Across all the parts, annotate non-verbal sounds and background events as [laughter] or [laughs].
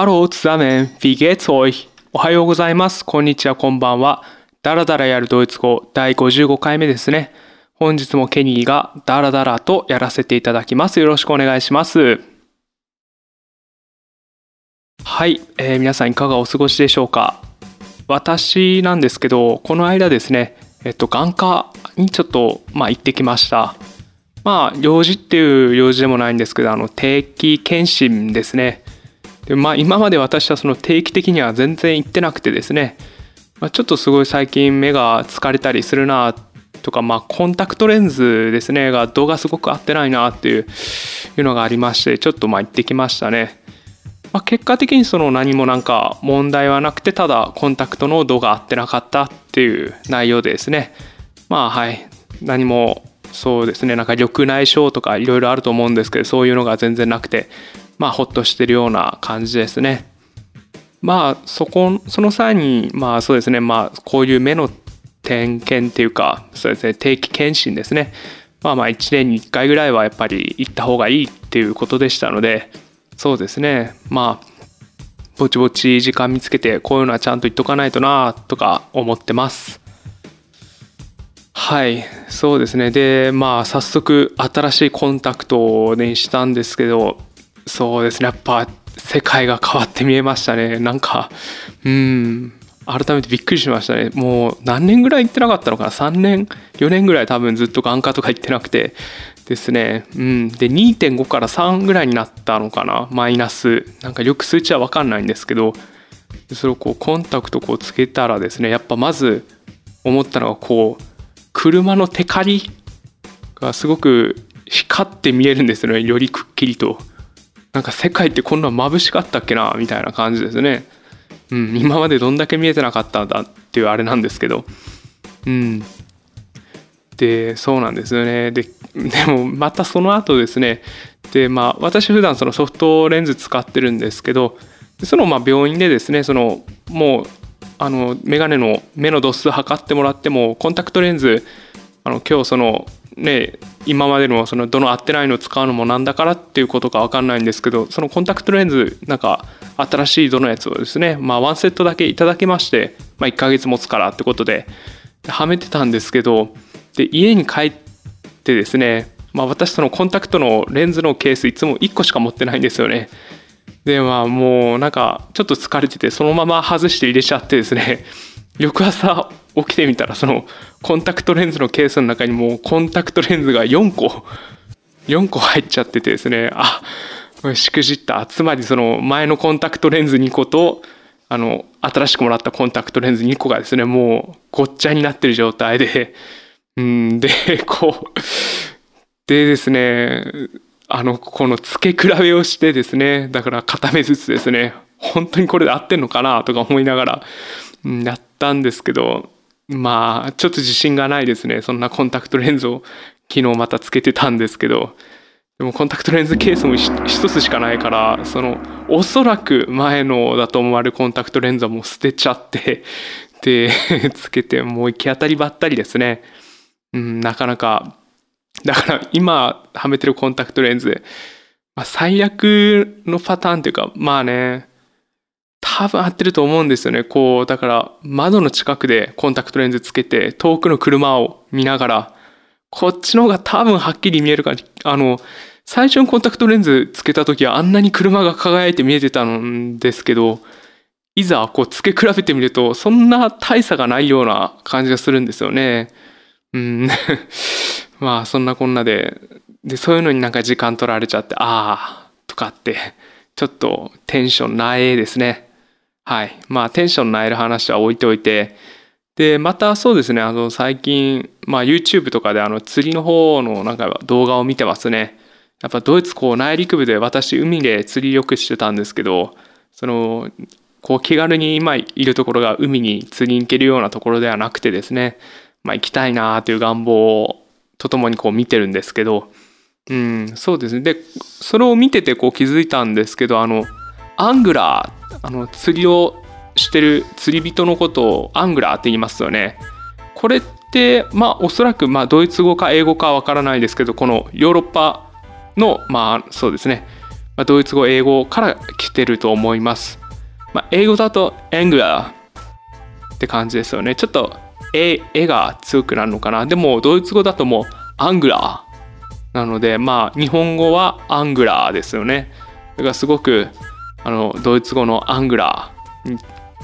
Hallo, zusammen, wie geht's euch。おはようございます。こんにちは、こんばんは。ダラダラやるドイツ語第55回目ですね。本日もケニーがダラダラとやらせていただきます。よろしくお願いします。はい、えー、皆さんいかがお過ごしでしょうか。私なんですけど、この間ですね、えっと、眼科にちょっと、まあ、行ってきました。まあ、用事っていう用事でもないんですけど、あの、定期検診ですね。でまあ、今まで私はその定期的には全然行ってなくてですね、まあ、ちょっとすごい最近目が疲れたりするなとか、まあ、コンタクトレンズですねが度がすごく合ってないなっていういうのがありましてちょっとまあ行ってきましたね。まあ、結果的にその何もなんか問題はなくてただコンタクトの度が合ってなかったっていう内容でですね。まあはい。何もそうですね。なんか緑内障とかいろいろあると思うんですけどそういうのが全然なくて。まあほっとしてるような感じですね。まあそこその際にまあそうですね。まあこういう目の点検っていうかそうですね。定期検診ですね。まあまあ1年に1回ぐらいはやっぱり行った方がいいっていうことでしたのでそうですね。まあぼちぼち時間見つけてこういうのはちゃんと言っとかないとなとか思ってます。はい。そうですね。でまあ早速新しいコンタクトをねしたんですけどそうですね。やっぱ世界が変わって見えましたね。なんかうん。改めてびっくりしましたね。もう何年ぐらい行ってなかったのかな？3年4年ぐらい多分ずっと眼科とか行ってなくて。ですね。うん。で2.5から3ぐらいになったのかな？マイナス。なんかよく数値は分かんないんですけど。それをこうコンタクトこうつけたらですねやっぱまず思ったのがこう車のテカリがすごく光って見えるんですよね。よりくっきりと。なんか世界ってこんな眩しかったっけなみたいな感じですね。うん、今までどんだけ見えてなかったんだっていうあれなんですけど。うん。で、そうなんですよね。で、でもまたその後ですね。で、まあ私普段そのソフトレンズ使ってるんですけど、そのまあ病院でですね、そのもうあの眼鏡の目の度数測ってもらってもコンタクトレンズあの今日そのね今までのそのどの合ってないのを使うのもなんだからっていうことか分かんないんですけどそのコンタクトレンズなんか新しいどのやつをですねまあワンセットだけいただきまして、まあ、1ヶ月持つからってことではめてたんですけどで家に帰ってですねまあ私そのコンタクトのレンズのケースいつも1個しか持ってないんですよね。でまあもうなんかちょっと疲れててそのまま外して入れちゃってですね翌朝起きてみたらそのコンタクトレンズのケースの中にもうコンタクトレンズが4個4個入っちゃっててですね。あしくじった。つまりその前のコンタクトレンズ2個とあの新しくもらったコンタクトレンズ2個がですねもうごっちゃになってる状態で。うんでこうでですねあのこの付け比べをしてですねだから片目ずつですね本当にこれで合ってんのかなとか思いながらやったんですけどまあちょっと自信がないですね。そんなコンタクトレンズを昨日またつけてたんですけど。でもコンタクトレンズケースも1つしかないからそのおそらく前のだと思われるコンタクトレンズはもう捨てちゃってでつけてもう行き当たりばったりですね、うん、なかなかだから今はめてるコンタクトレンズ、まあ、最悪のパターンっていうかまあね多分合ってると思うんですよね。こう、だから窓の近くでコンタクトレンズつけて遠くの車を見ながら、こっちの方が多分はっきり見えるから、あの、最初にコンタクトレンズつけた時はあんなに車が輝いて見えてたんですけど、いざこう付け比べてみるとそんな大差がないような感じがするんですよね。うん。[laughs] まあそんなこんなで、で、そういうのになんか時間取られちゃって、ああ、とかって、ちょっとテンションないですね。はい。まあテンションのえる話は置いておいて、で、またそうですね、あの最近、まあ YouTube とかであの釣りの方のなんか動画を見てますね。やっぱドイツこう内陸部で私海で釣りよくしてたんですけど、そのこう気軽に今いるところが海に釣りに行けるようなところではなくてですね、まあ行きたいなという願望とともにこう見てるんですけど、うん、そうですね。で、それを見ててこう気づいたんですけど、あの、アングラーあの釣りをしてる釣り人のことをアングラーって言いますよね。これってまあおそらくまあドイツ語か英語かわからないですけどこのヨーロッパのまあそうですね。まあ、ドイツ語英語から来てると思います、まあ、英語だと Angular って感じですよね。ちょっと絵が強くなるのかな。でもドイツ語だともう Angular なのでまあ日本語は Angular ですよね。だからすごくあのドイツ語の Angular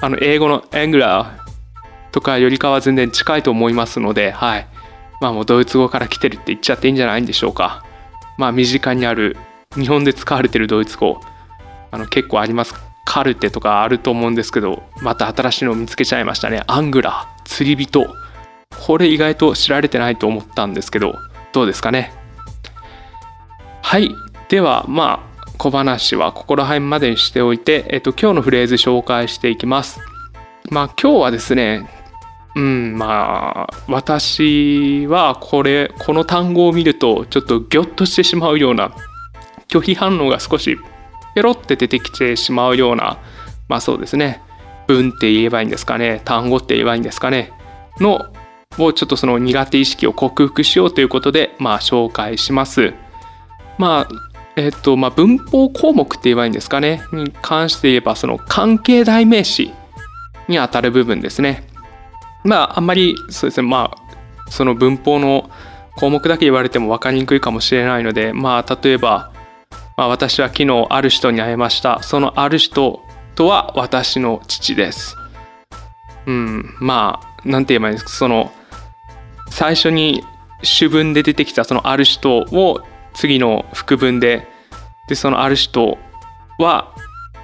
あの英語の Angular とかよりかは全然近いと思いますのではい。まあもうドイツ語から来てるって言っちゃっていいんじゃないんでしょうか。まあ身近にある日本で使われてるドイツ語あの結構あります。カルテとかあると思うんですけどまた新しいのを見つけちゃいましたね。アングラー釣り人。これ意外と知られてないと思ったんですけどどうですかね。はい。ではまあ小話はここら辺までにしておいて、えっと、今日のフレーズ紹介していきます。まあ今日はですねうんまあ私はこれこの単語を見るとちょっとギョッとしてしまうような拒否反応が少しペロって出てきてしまうようなまあそうですね。文って言えばいいんですかね。単語って言えばいいんですかね。のをちょっとその苦手意識を克服しようということでまあ紹介します。まあえっとまあ文法項目って言えばいいんですかね。に関して言えばその関係代名詞にあたる部分ですね。まああんまりそうですね。まあその文法の項目だけ言われても分かりにくいかもしれないのでまあ例えば、まあ、私は昨日ある人に会いました。そのある人とは私の父です。うん。まあ何て言えばいいんですか。その最初に主文で出てきたそのある人を次の副文ででそのある人は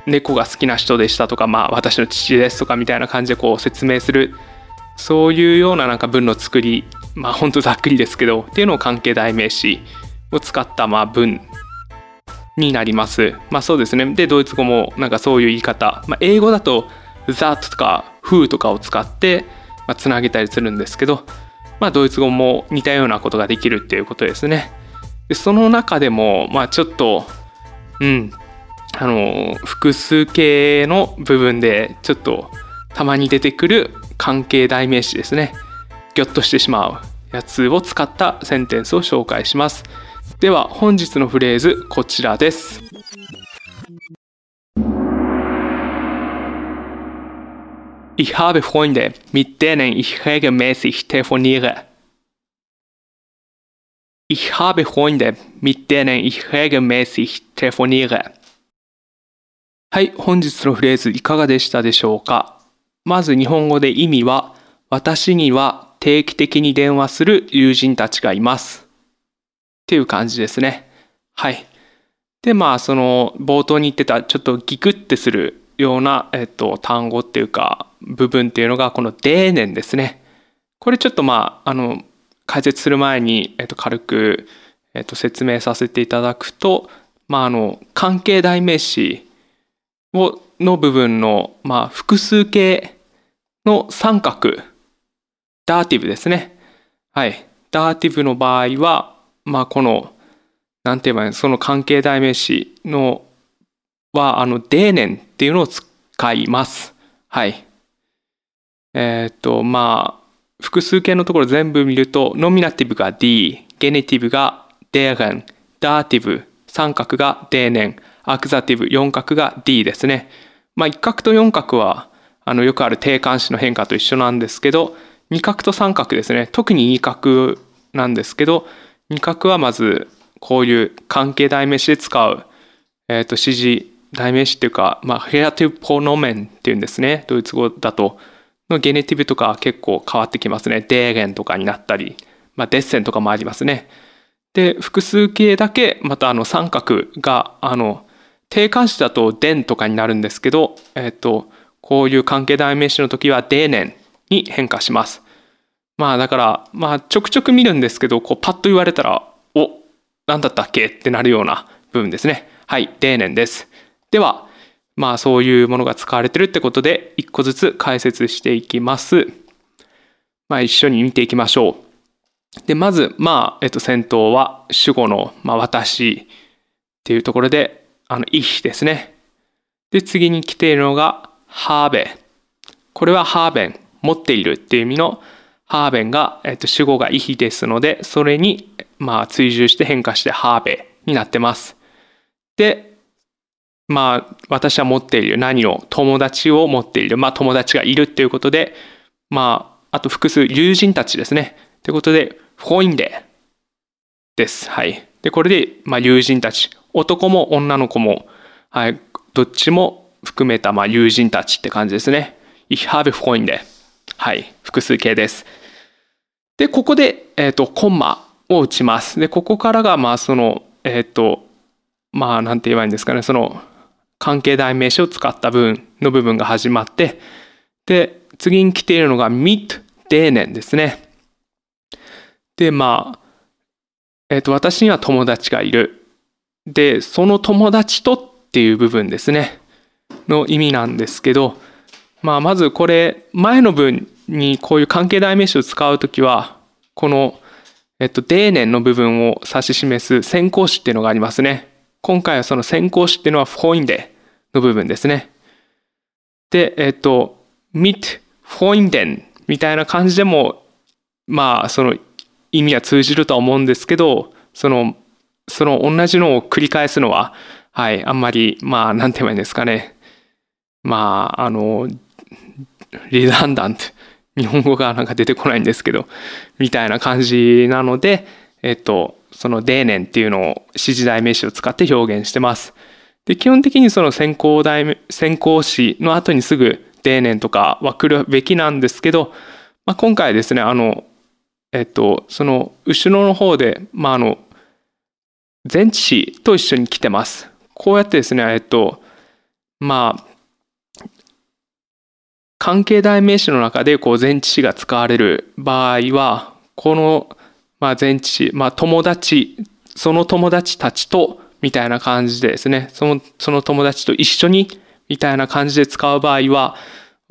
猫が好きな人でしたとかまあ私の父ですとかみたいな感じでこう説明するそういうようななんか文の作りまあほんとざっくりですけどっていうのを関係代名詞を使ったまあ文になります。まあそうですね。でドイツ語もなんかそういう言い方、まあ、英語だと that とか who とかを使ってまあつなげたりするんですけど、まあドイツ語も似たようなことができるっていうことですね。でその中でもまあちょっとうんあの複数形の部分でちょっとたまに出てくる関係代名詞ですね。ギョッとしてしまうやつを使ったセンテンスを紹介します。では本日のフレーズこちらです Ich habe Freunde, mit denen ich regelmäßig telefoniere. Ich habe Freunde, mit denen ich regelmäßig telefoniere. はい、本日のフレーズいかがでしたでしょうか？まず日本語で意味は、私には定期的に電話する友人たちがいます。っていう感じですね。はい。で、まあ、その冒頭に言ってたちょっとギクってするような、えっと、単語っていうか、部分っていうのがこの「デーネン」ですね。これちょっとまあ、あの、解説する前に、えっと、軽く、えっと、説明させていただくと、まあ、あの、関係代名詞をの部分の、まあ、複数形の三角ダーティブですね。はい。ダーティブの場合は、まあ、この、なんて言えばいいその関係代名詞のは、あの、デーネンっていうのを使います。はい。えっ、と、まあ、複数形のところ全部見ると、ノミナティブが D、ゲネティブがデーレン、ダーティブ、三角がデーネン、アクザティブ、四角が D ですね。まあ、一角と四角はあのよくある定冠詞の変化と一緒なんですけど二角と三角ですね。特に二角なんですけど二角はまずこういう関係代名詞で使う、えー、と指示代名詞っていうか、まあ、ヘアティブポノメンっていうんですね。ドイツ語だと。のゲネティブとか結構変わってきますねデーゲンとかになったり、まあ、デッセンとかもありますねで複数形だけまたあの三角があの定冠詞だと「電」とかになるんですけど、えっと、こういう関係代名詞の時は「デーネン」に変化します。まあだからまあちょくちょく見るんですけどこうパッと言われたら「お何だったっけ?」ってなるような部分ですね。はい、デーネンです。ではまあそういうものが使われてるってことで一個ずつ解説していきます。まあ一緒に見ていきましょう。でまずまあ、えっと、先頭は主語の、まあ、私っていうところであの、ich ですね。で、次に来ているのが、ハーベ。これはハーベン、持っているっていう意味のハーベンが、えっと、主語が ich ですので、それに、まあ、追従して変化してハーベになってます。で、まあ私は持っている何を友達を持っているまあ友達がいるっていうことでまああと複数友人たちですね。ということでフォインデです。はい。でこれでまあ友人たち。男も女の子もはい。どっちも含めたまあ友人たちって感じですね。Ich habe Freunde はい。複数形です。でここで、えーと、コンマを打ちます。でここからがまあそのえっ、ー、とまあなんて言えばいいんですかね。その関係代名詞を使った文の部分が始まって、で、次に来ているのが mit denen ですね。で、まあ、えっ、ー、と、私には友達がいる。で、その友達とっていう部分ですね。の意味なんですけど、まあ、まずこれ、前の文にこういう関係代名詞を使うときは、この、えっと、デーネンの部分を指し示す先行詞っていうのがありますね。今回はその先行詞っていうのはフォインデの部分ですね。で、えっと、mit Freunden みたいな感じでも、まあ、その意味は通じるとは思うんですけど、その、その同じのを繰り返すのは、はい、あんまり、まあ、なんて言えばいいんですかね。まあ、あの、リダンダント。日本語がなんか出てこないんですけど、みたいな感じなので、えっと、そのデーネンっていうのを指示代名詞を使って表現してます。で、基本的にその先行代、先行詞の後にすぐ定年とかは来るべきなんですけど、まあ、今回ですね、あの、えっと、その後ろの方で、まあ、あの、前置詞と一緒に来てます。こうやってですね、えっと、まあ、関係代名詞の中でこう前置詞が使われる場合は、この、まあ、前置詞、まあ、友達、その友達たちとみたいな感じでですね、そのその友達と一緒にみたいな感じで使う場合は、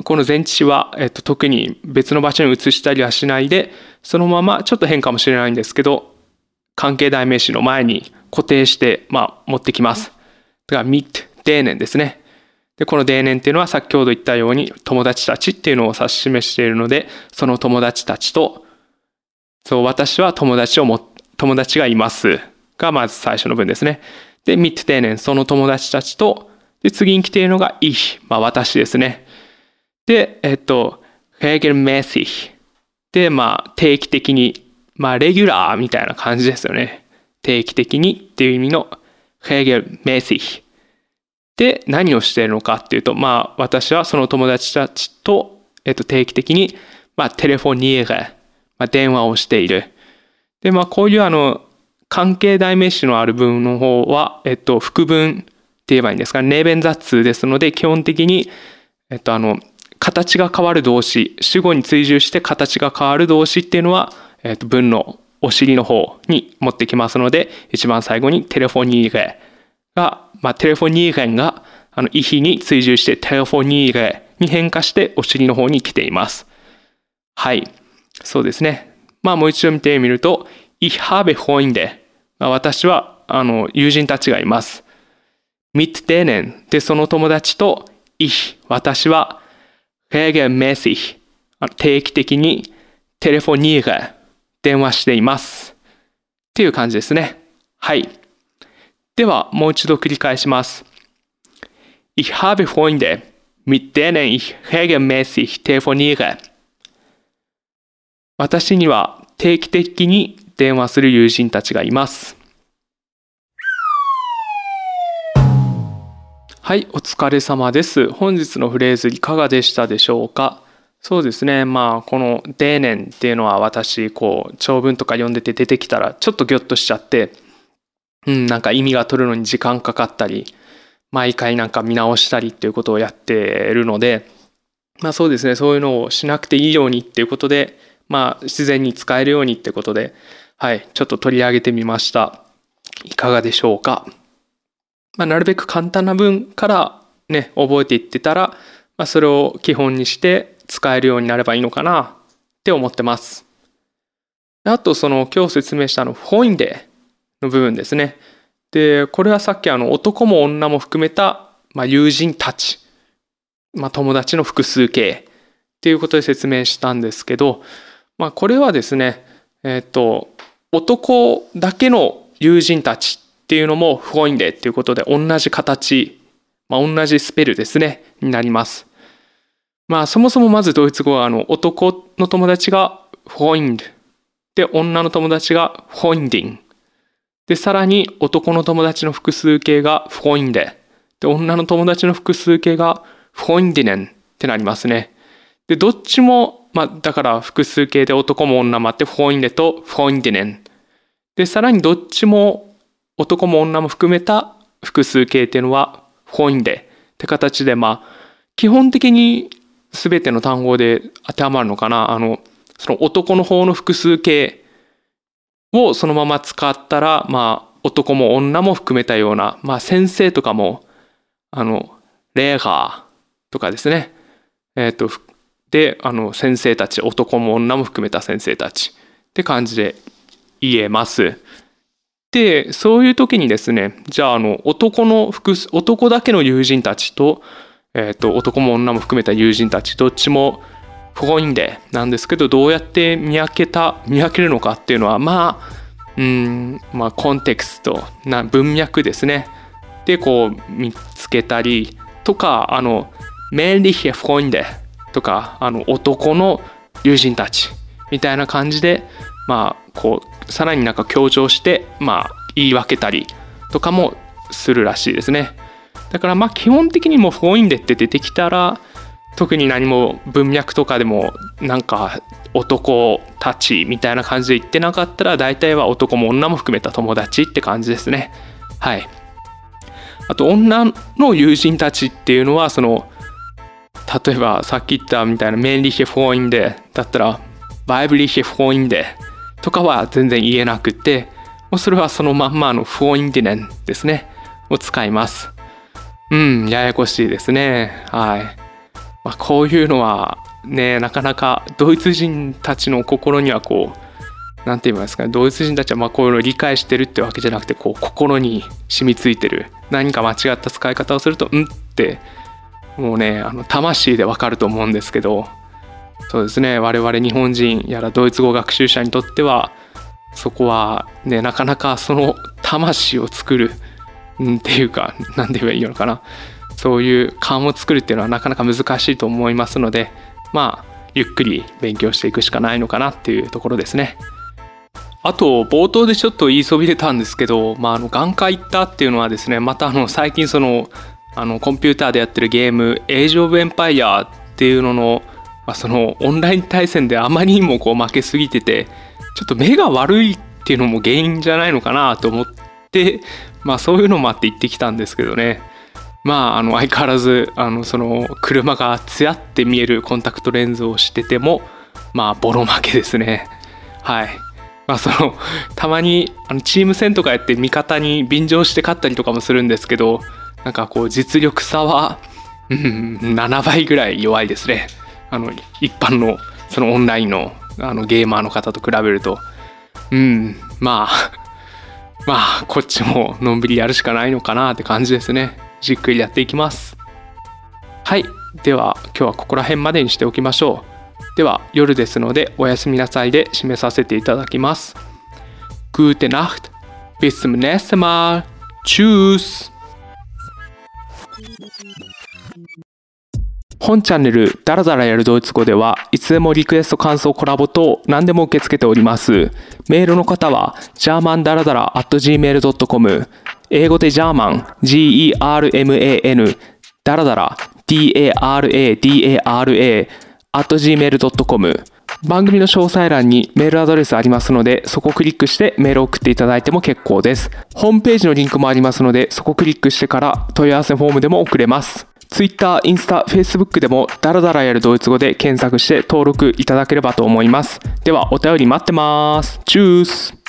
この前置詞は、えっと、特に別の場所に移したりはしないで、そのままちょっと変かもしれないんですけど、関係代名詞の前に固定して、まあ、持ってきます。だから、mit、デーネンですね。で、このデーネンっていうのは先ほど言ったように友達たちっていうのを指し示しているので、その友達たちと、そう、私は友達をも、友達がいます。がまず最初の文ですね。で、mit denen、その友達たちと、で、次に来ているのが ich、まあ私ですね。で、えっと、regelmäßig。で、まあ定期的に、まあレギュラーみたいな感じですよね。定期的にっていう意味の regelmäßig。で、何をしているのかっていうと、まあ私はその友達たちと、えっと、定期的に、まあテレフォニーレ、まあ電話をしている。で、まあこういうあの、関係代名詞のある文の方は、えっと、副文って言えばいいんですか、ネーベン雑ですので、基本的に、えっと、あの、形が変わる動詞、主語に追従して形が変わる動詞っていうのは、えっと、文のお尻の方に持ってきますので、一番最後にテレフォニーレが、まあ、テレフォニーレンが、あの、意比に追従してテレフォニーレに変化してお尻の方に来ています。はい。そうですね。まあ、もう一度見てみると、Ich habe Freunde 私はあの友人たちがいます。mit denen でその友達と ich 私は regelmäßig 定期的にテレフォニーレ電話しています。っていう感じですね。はい。ではもう一度繰り返します。Ich habe Freunde, mit denen ich regelmäßig telefoniere. 私には定期的に電話する友人たちがいます。はい、お疲れ様です。本日のフレーズいかがでしたでしょうか？そうですね。まあ、この「デーネン」っていうのは私、こう、長文とか読んでて出てきたら、ちょっとギョッとしちゃって、うん、なんか意味が取るのに時間かかったり、毎回なんか見直したりっていうことをやってるので、まあそうですね、そういうのをしなくていいようにっていうことで、まあ自然に使えるようにってことで、はい、ちょっと取り上げてみました。いかがでしょうか？まあ、なるべく簡単な文からね、覚えていってたら、まあ、それを基本にして使えるようになればいいのかなって思ってます。あと、その今日説明したの、フォインデの部分ですね。で、これはさっきあの男も女も含めた、まあ、友人たち、まあ、友達の複数形っていうことで説明したんですけど、まあ、これはですね、えっ、ー、と、男だけの友人たちっていうのも不本意でっていうことで同じ形まあ、同じスペルですね、になります。まあ、そもそもまずドイツ語は、あの、男の友達が Freund で、女の友達が Freundin で、さらに男の友達の複数形が Freunde で、女の友達の複数形が Freundinnen ってなりますね。で、どっちも、まあ、だから複数形で男も女もあって Freunde と Freundinnen で、さらにどっちも男も女も含めた複数形っていうのは Freunde って形で、まあ、基本的に全ての単語で当てはまるのかな。あの、その男の方の複数形をそのまま使ったら、まあ、男も女も含めたような、まあ、先生とかも、あの、レーガーとかですね。えっ、と、で、あの、先生たち、男も女も含めた先生たちって感じで言えます。で、そういう時にですね、じゃあ、あの、男の複数、男だけの友人たちと、えっ、と、男も女も含めた友人たち、どっちも不本意でなんですけど、どうやって見分けた、見分けるのかっていうのは、まあ、うん、まあ、コンテクスト、な文脈ですね。で、こう、見つけたりとか、あの、männliche f r e u とか、あの、男の友人たちみたいな感じで、まあ、こう、さらになんか強調して、まあ、言い分けたりとかもするらしいですね。だからまあ基本的にもうフォインデって出てきたら特に何も文脈とかでもなんか男たちみたいな感じで言ってなかったら大体は男も女も含めた友達って感じですね。はい。あと女の友人たちっていうのはその例えばさっき言ったみたいなメンリヒェフォインデだったらバイブリヒェフォインデとかは全然言えなくてもうそれはそのまんまのフォインディネンですねを使います。うん、ややこしいですね。はい。まあ、こういうのはね、なかなかドイツ人たちの心にはこう、なんて言いますかね、ドイツ人たちはまあこういうのを理解してるってわけじゃなくて、こう、心に染みついてる。何か間違った使い方をすると、うんって、もうね、あの魂でわかると思うんですけど、そうですね、我々日本人やらドイツ語学習者にとっては、そこはね、なかなかその魂を作る、んっていうか、なんて言えばいいのかな。そういう勘を作るっていうのはなかなか難しいと思いますので、まあ、ゆっくり勉強していくしかないのかなっていうところですね。あと、冒頭でちょっと言いそびれたんですけど、まあ、あの、眼科行ったっていうのはですね、またあの、最近その、あの、コンピューターでやってるゲーム、エイジ・オブ・エンパイアっていうのの、まあ、その、オンライン対戦であまりにもこう負けすぎてて、ちょっと目が悪いっていうのも原因じゃないのかなと思って、まあ、そういうのもあって行ってきたんですけどね。まあ、あの相変わらずあのその車がつやって見えるコンタクトレンズをしててもまあボロ負けですね。はい。まあそのたまにあのチーム戦とかやって味方に便乗して勝ったりとかもするんですけどなんかこう実力差は、7倍ぐらい弱いですね。あの一般のそのオンラインのあのゲーマーの方と比べるとうんまあ [laughs] まあこっちものんびりやるしかないのかなって感じですね。じっくりやっていきます。はい。では今日はここら辺までにしておきましょう。では夜ですのでおやすみなさいで締めさせていただきます。Gute Nacht bis zum nächsten Mal Tschüss 本チャンネルダラダラやるドイツ語ではいつでもリクエスト感想コラボ等何でも受け付けております。メールの方は germandaradara.gmail.com 英語でジャーマン G-E-R-M-A-N ダラダラ D-A-R-A-D-A-R-A at gmail.com 番組の詳細欄にメールアドレスありますのでそこをクリックしてメールを送っていただいても結構です。ホームページのリンクもありますのでそこをクリックしてから問い合わせフォームでも送れます。Twitter、インスタ、Facebook でもダラダラやるドイツ語で検索して登録いただければと思います。ではお便り待ってます。チュース。